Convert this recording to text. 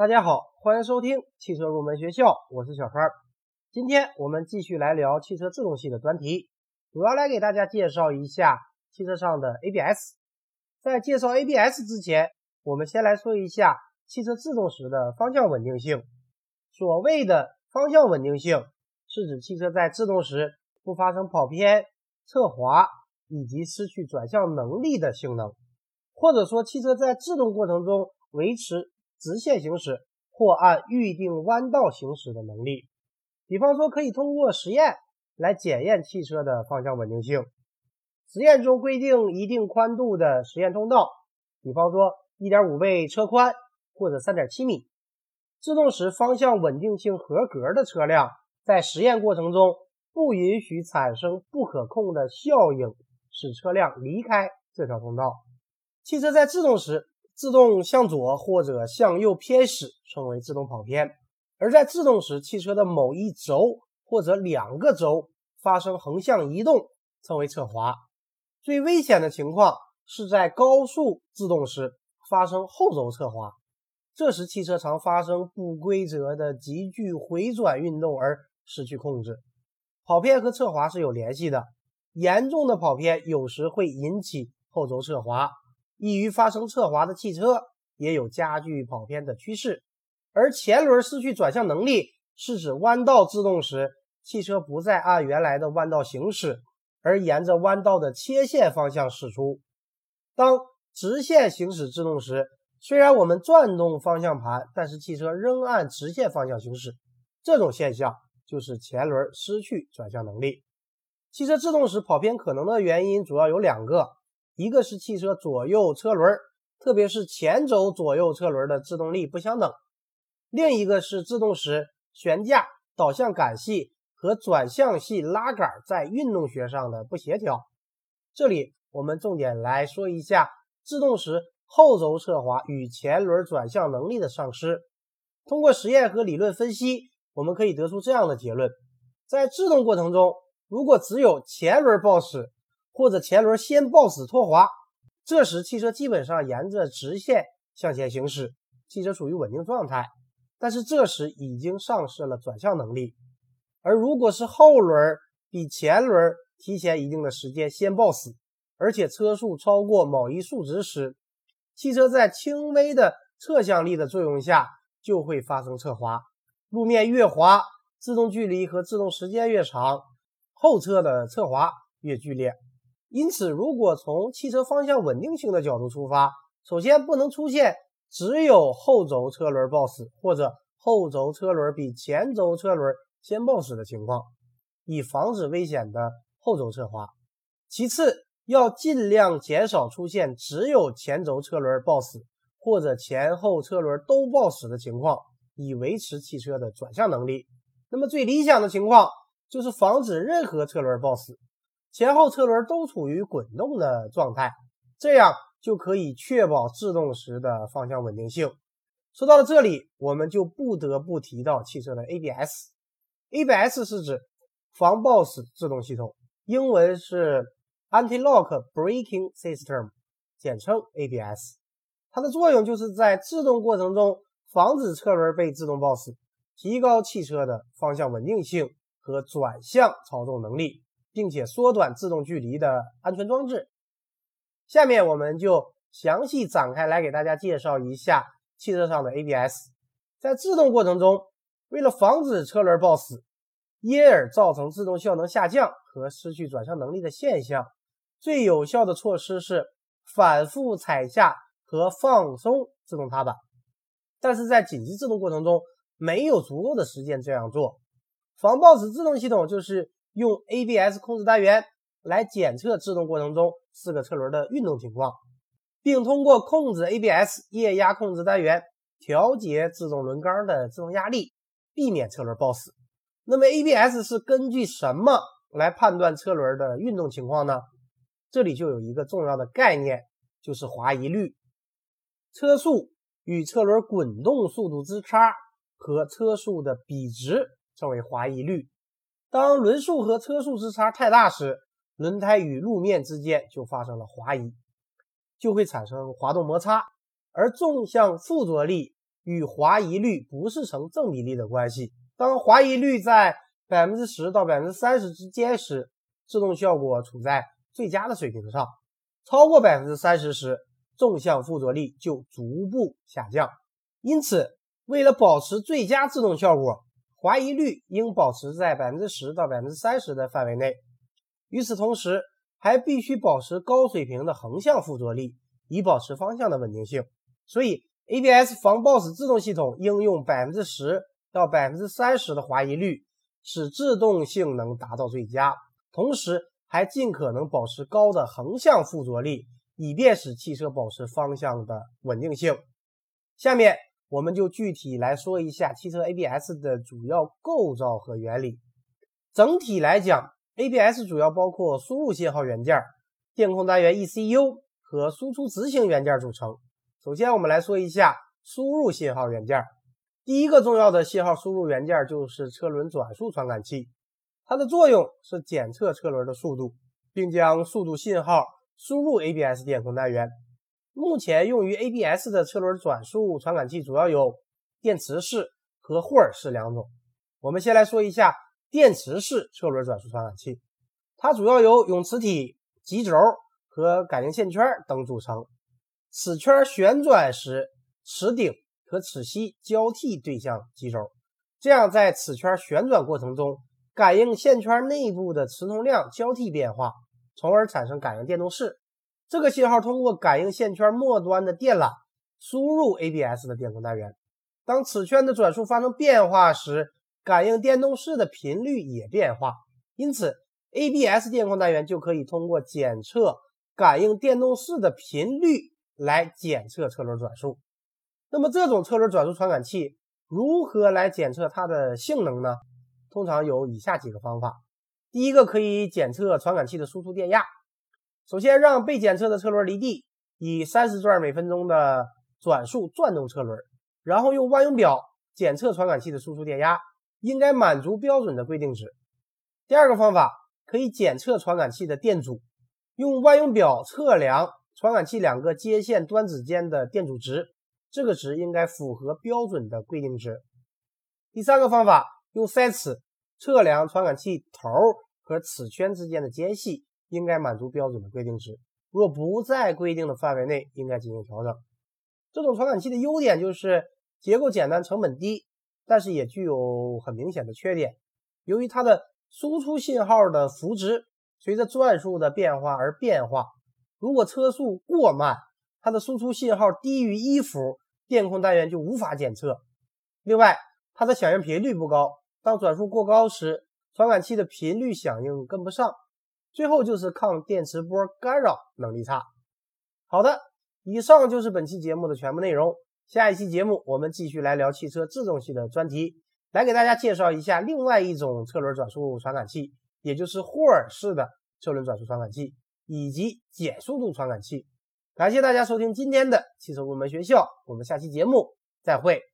大家好，欢迎收听汽车入门学校，我是小川。今天我们继续来聊汽车制动系的专题，主要来给大家介绍一下汽车上的 ABS。在介绍 ABS 之前，我们先来说一下汽车制动时的方向稳定性。所谓的方向稳定性，是指汽车在制动时不发生跑偏、侧滑以及失去转向能力的性能，或者说汽车在制动过程中维持。直线行驶或按预定弯道行驶的能力，比方说可以通过实验来检验汽车的方向稳定性。实验中规定一定宽度的实验通道，比方说1.5倍车宽或者3.7米，制动时方向稳定性合格的车辆，在实验过程中不允许产生不可控的效应，使车辆离开这条通道。汽车在制动时。自动向左或者向右偏驶称为自动跑偏，而在制动时，汽车的某一轴或者两个轴发生横向移动称为侧滑。最危险的情况是在高速制动时发生后轴侧滑，这时汽车常发生不规则的急剧回转运动而失去控制。跑偏和侧滑是有联系的，严重的跑偏有时会引起后轴侧滑。易于发生侧滑的汽车也有加剧跑偏的趋势，而前轮失去转向能力是指弯道制动时，汽车不再按原来的弯道行驶，而沿着弯道的切线方向驶出。当直线行驶制动时，虽然我们转动方向盘，但是汽车仍按直线方向行驶，这种现象就是前轮失去转向能力。汽车制动时跑偏可能的原因主要有两个。一个是汽车左右车轮，特别是前轴左右车轮的制动力不相等；另一个是制动时悬架、导向杆系和转向系拉杆在运动学上的不协调。这里我们重点来说一下制动时后轴侧滑与前轮转向能力的丧失。通过实验和理论分析，我们可以得出这样的结论：在制动过程中，如果只有前轮抱死，或者前轮先抱死拖滑，这时汽车基本上沿着直线向前行驶，汽车处于稳定状态。但是这时已经丧失了转向能力。而如果是后轮比前轮提前一定的时间先抱死，而且车速超过某一数值时，汽车在轻微的侧向力的作用下就会发生侧滑。路面越滑，制动距离和制动时间越长，后侧的侧滑越剧烈。因此，如果从汽车方向稳定性的角度出发，首先不能出现只有后轴车轮抱死或者后轴车轮比前轴车轮先抱死的情况，以防止危险的后轴侧滑。其次，要尽量减少出现只有前轴车轮抱死或者前后车轮都抱死的情况，以维持汽车的转向能力。那么，最理想的情况就是防止任何车轮抱死。前后车轮都处于滚动的状态，这样就可以确保制动时的方向稳定性。说到了这里，我们就不得不提到汽车的 ABS。ABS 是指防抱死制动系统，英文是 Anti-Lock Braking System，简称 ABS。它的作用就是在制动过程中防止车轮被自动抱死，提高汽车的方向稳定性和转向操纵能力。并且缩短制动距离的安全装置。下面我们就详细展开来给大家介绍一下汽车上的 ABS。在制动过程中，为了防止车轮抱死，因而造成制动效能下降和失去转向能力的现象，最有效的措施是反复踩下和放松制动踏板。但是在紧急制动过程中，没有足够的时间这样做。防抱死制动系统就是。用 ABS 控制单元来检测制动过程中四个车轮的运动情况，并通过控制 ABS 液压控制单元调节制动轮缸的制动压力，避免车轮抱死。那么 ABS 是根据什么来判断车轮的运动情况呢？这里就有一个重要的概念，就是滑移率。车速与车轮滚动速度之差和车速的比值称为滑移率。当轮速和车速之差太大时，轮胎与路面之间就发生了滑移，就会产生滑动摩擦，而纵向附着力与滑移率不是成正比例的关系。当滑移率在百分之十到百分之三十之间时，制动效果处在最佳的水平上；超过百分之三十时，纵向附着力就逐步下降。因此，为了保持最佳制动效果，滑移率应保持在百分之十到百分之三十的范围内。与此同时，还必须保持高水平的横向附着力，以保持方向的稳定性。所以，ABS 防抱死制动系统应用百分之十到百分之三十的滑移率，使制动性能达到最佳，同时还尽可能保持高的横向附着力，以便使汽车保持方向的稳定性。下面。我们就具体来说一下汽车 ABS 的主要构造和原理。整体来讲，ABS 主要包括输入信号元件、电控单元 ECU 和输出执行元件组成。首先，我们来说一下输入信号元件。第一个重要的信号输入元件就是车轮转速传感器，它的作用是检测车轮的速度，并将速度信号输入 ABS 电控单元。目前用于 ABS 的车轮转速传感器主要有电磁式和霍尔式两种。我们先来说一下电磁式车轮转速传感器，它主要由永磁体、极轴和感应线圈等组成。齿圈旋转时，齿顶和齿吸交替对向极轴，这样在齿圈旋转过程中，感应线圈内部的磁通量交替变化，从而产生感应电动势。这个信号通过感应线圈末端的电缆输入 ABS 的电控单元。当齿圈的转速发生变化时，感应电动势的频率也变化。因此，ABS 电控单元就可以通过检测感应电动势的频率来检测车轮转速。那么，这种车轮转速传感器如何来检测它的性能呢？通常有以下几个方法。第一个，可以检测传感器的输出电压。首先，让被检测的车轮离地，以三十转每分钟的转速转动车轮，然后用万用表检测传感器的输出电压，应该满足标准的规定值。第二个方法可以检测传感器的电阻，用万用表测量传感器两个接线端子间的电阻值，这个值应该符合标准的规定值。第三个方法用塞尺测量传感器头和齿圈之间的间隙。应该满足标准的规定值，若不在规定的范围内，应该进行调整。这种传感器的优点就是结构简单、成本低，但是也具有很明显的缺点。由于它的输出信号的幅值随着转速的变化而变化，如果车速过慢，它的输出信号低于一伏，电控单元就无法检测。另外，它的响应频率不高，当转速过高时，传感器的频率响应跟不上。最后就是抗电磁波干扰能力差。好的，以上就是本期节目的全部内容。下一期节目我们继续来聊汽车制动系的专题，来给大家介绍一下另外一种车轮转速传感器，也就是霍尔式的车轮转速传感器以及减速度传感器。感谢大家收听今天的汽车入门学校，我们下期节目再会。